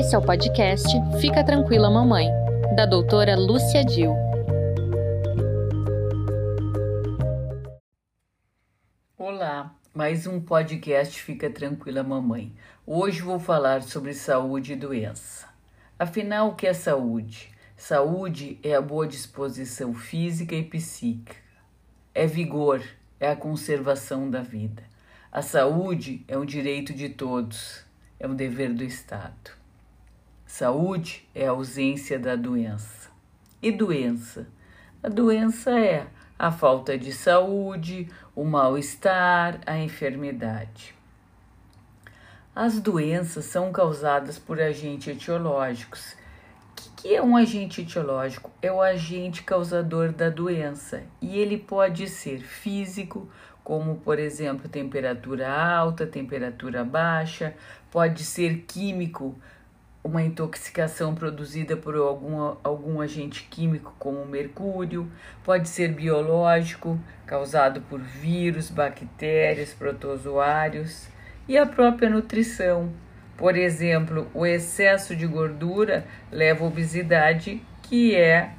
Esse é o podcast Fica Tranquila Mamãe, da doutora Lúcia Dil. Olá, mais um podcast Fica Tranquila Mamãe. Hoje vou falar sobre saúde e doença. Afinal, o que é saúde? Saúde é a boa disposição física e psíquica, é vigor, é a conservação da vida. A saúde é um direito de todos, é um dever do Estado. Saúde é a ausência da doença. E doença? A doença é a falta de saúde, o mal-estar, a enfermidade. As doenças são causadas por agentes etiológicos. O que é um agente etiológico? É o agente causador da doença e ele pode ser físico, como por exemplo temperatura alta, temperatura baixa, pode ser químico, uma intoxicação produzida por algum, algum agente químico, como mercúrio, pode ser biológico, causado por vírus, bactérias, protozoários, e a própria nutrição. Por exemplo, o excesso de gordura leva à obesidade, que é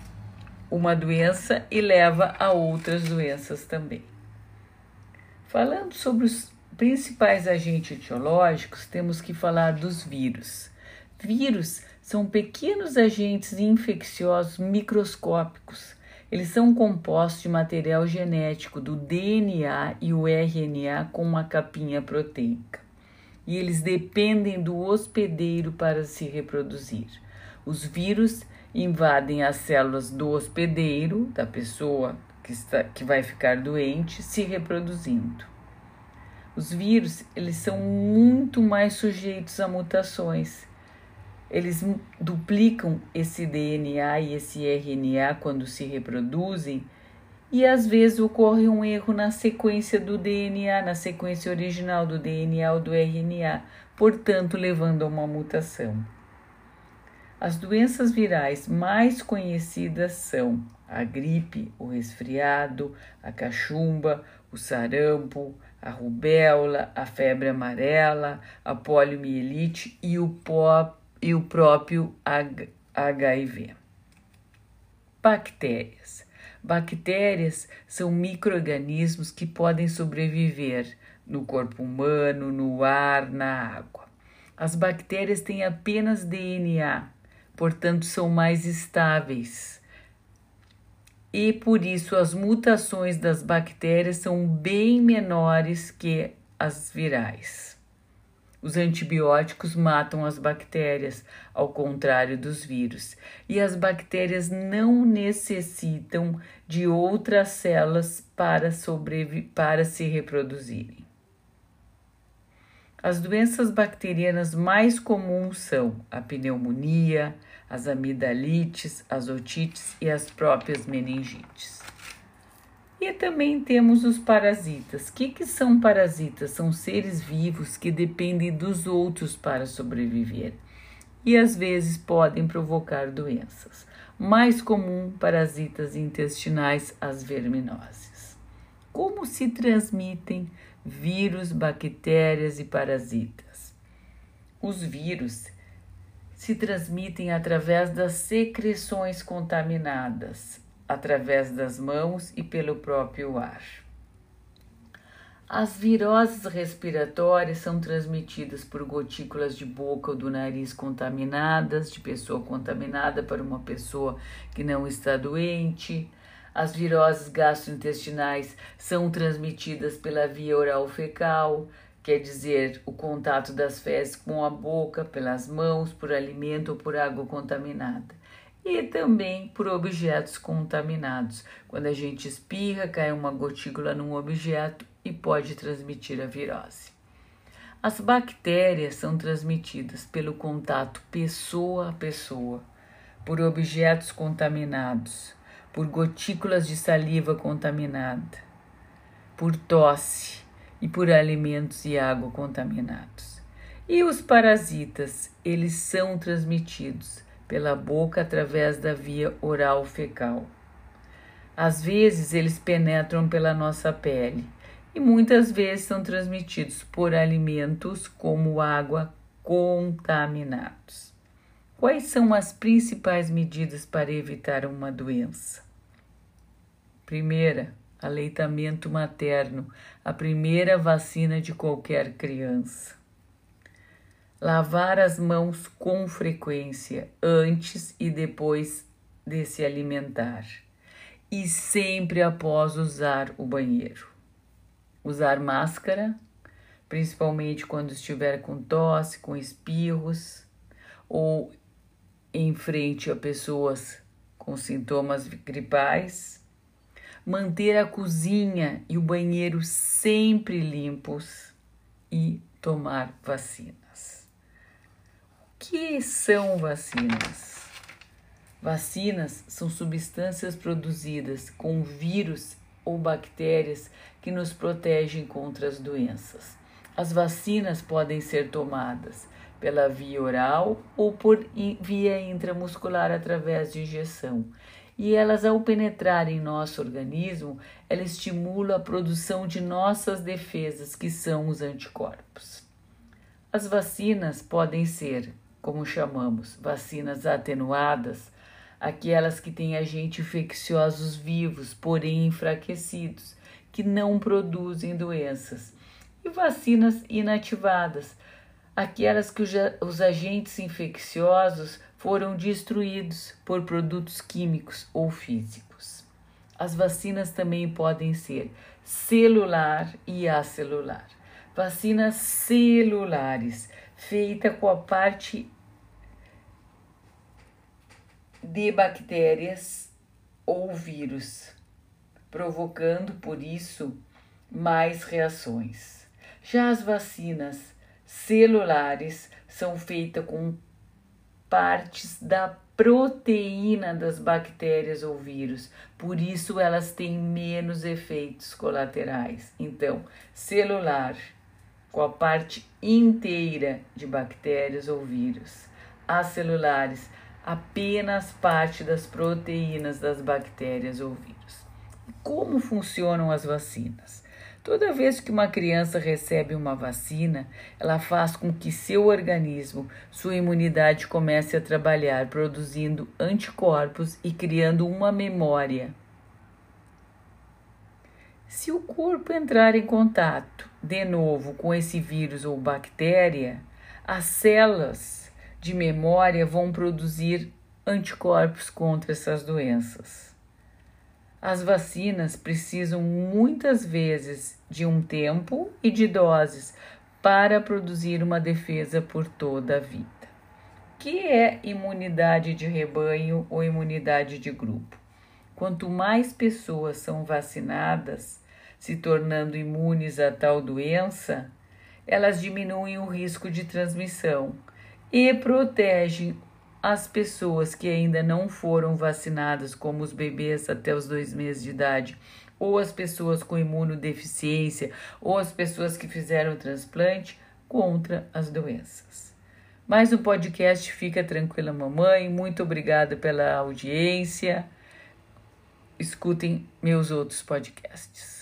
uma doença e leva a outras doenças também. Falando sobre os principais agentes etiológicos, temos que falar dos vírus. Vírus são pequenos agentes infecciosos microscópicos. Eles são compostos de material genético do DNA e o RNA com uma capinha proteica. E eles dependem do hospedeiro para se reproduzir. Os vírus invadem as células do hospedeiro, da pessoa que, está, que vai ficar doente, se reproduzindo. Os vírus, eles são muito mais sujeitos a mutações eles duplicam esse DNA e esse RNA quando se reproduzem e às vezes ocorre um erro na sequência do DNA, na sequência original do DNA ou do RNA, portanto levando a uma mutação. As doenças virais mais conhecidas são a gripe, o resfriado, a cachumba, o sarampo, a rubéola, a febre amarela, a poliomielite e o pó e o próprio HIV. Bactérias. Bactérias são microorganismos que podem sobreviver no corpo humano, no ar, na água. As bactérias têm apenas DNA, portanto são mais estáveis. E por isso as mutações das bactérias são bem menores que as virais. Os antibióticos matam as bactérias, ao contrário dos vírus, e as bactérias não necessitam de outras células para, para se reproduzirem. As doenças bacterianas mais comuns são a pneumonia, as amidalites, as otites e as próprias meningites. E também temos os parasitas. O que, que são parasitas? São seres vivos que dependem dos outros para sobreviver e às vezes podem provocar doenças. Mais comum, parasitas intestinais, as verminoses. Como se transmitem vírus, bactérias e parasitas? Os vírus se transmitem através das secreções contaminadas, através das mãos e pelo próprio ar. As viroses respiratórias são transmitidas por gotículas de boca ou do nariz contaminadas, de pessoa contaminada para uma pessoa que não está doente. As viroses gastrointestinais são transmitidas pela via oral fecal, quer dizer, o contato das fezes com a boca, pelas mãos, por alimento ou por água contaminada e também por objetos contaminados. Quando a gente espirra, cai uma gotícula num objeto e pode transmitir a virose. As bactérias são transmitidas pelo contato pessoa a pessoa, por objetos contaminados, por gotículas de saliva contaminada, por tosse e por alimentos e água contaminados. E os parasitas, eles são transmitidos pela boca através da via oral fecal. Às vezes eles penetram pela nossa pele e muitas vezes são transmitidos por alimentos como água contaminados. Quais são as principais medidas para evitar uma doença? Primeira, aleitamento materno, a primeira vacina de qualquer criança. Lavar as mãos com frequência, antes e depois de se alimentar, e sempre após usar o banheiro. Usar máscara, principalmente quando estiver com tosse, com espirros ou em frente a pessoas com sintomas gripais. Manter a cozinha e o banheiro sempre limpos e tomar vacinas. Que são vacinas? Vacinas são substâncias produzidas com vírus ou bactérias que nos protegem contra as doenças. As vacinas podem ser tomadas pela via oral ou por via intramuscular através de injeção. E elas, ao penetrarem em nosso organismo, ela estimula a produção de nossas defesas, que são os anticorpos. As vacinas podem ser, como chamamos, vacinas atenuadas, aquelas que têm agentes infecciosos vivos, porém enfraquecidos, que não produzem doenças, e vacinas inativadas, aquelas que os agentes infecciosos foram destruídos por produtos químicos ou físicos. As vacinas também podem ser celular e acelular. Vacinas celulares, feita com a parte de bactérias ou vírus, provocando por isso mais reações. Já as vacinas celulares são feitas com partes da proteína das bactérias ou vírus, por isso elas têm menos efeitos colaterais. Então, celular com a parte inteira de bactérias ou vírus, as celulares apenas parte das proteínas das bactérias ou vírus. Como funcionam as vacinas? Toda vez que uma criança recebe uma vacina, ela faz com que seu organismo, sua imunidade comece a trabalhar, produzindo anticorpos e criando uma memória. Se o corpo entrar em contato de novo com esse vírus ou bactéria, as células de memória vão produzir anticorpos contra essas doenças. As vacinas precisam muitas vezes de um tempo e de doses para produzir uma defesa por toda a vida. O que é imunidade de rebanho ou imunidade de grupo? Quanto mais pessoas são vacinadas, se tornando imunes a tal doença, elas diminuem o risco de transmissão e protegem as pessoas que ainda não foram vacinadas, como os bebês até os dois meses de idade, ou as pessoas com imunodeficiência, ou as pessoas que fizeram transplante, contra as doenças. Mais um podcast Fica Tranquila Mamãe. Muito obrigada pela audiência. Escutem meus outros podcasts.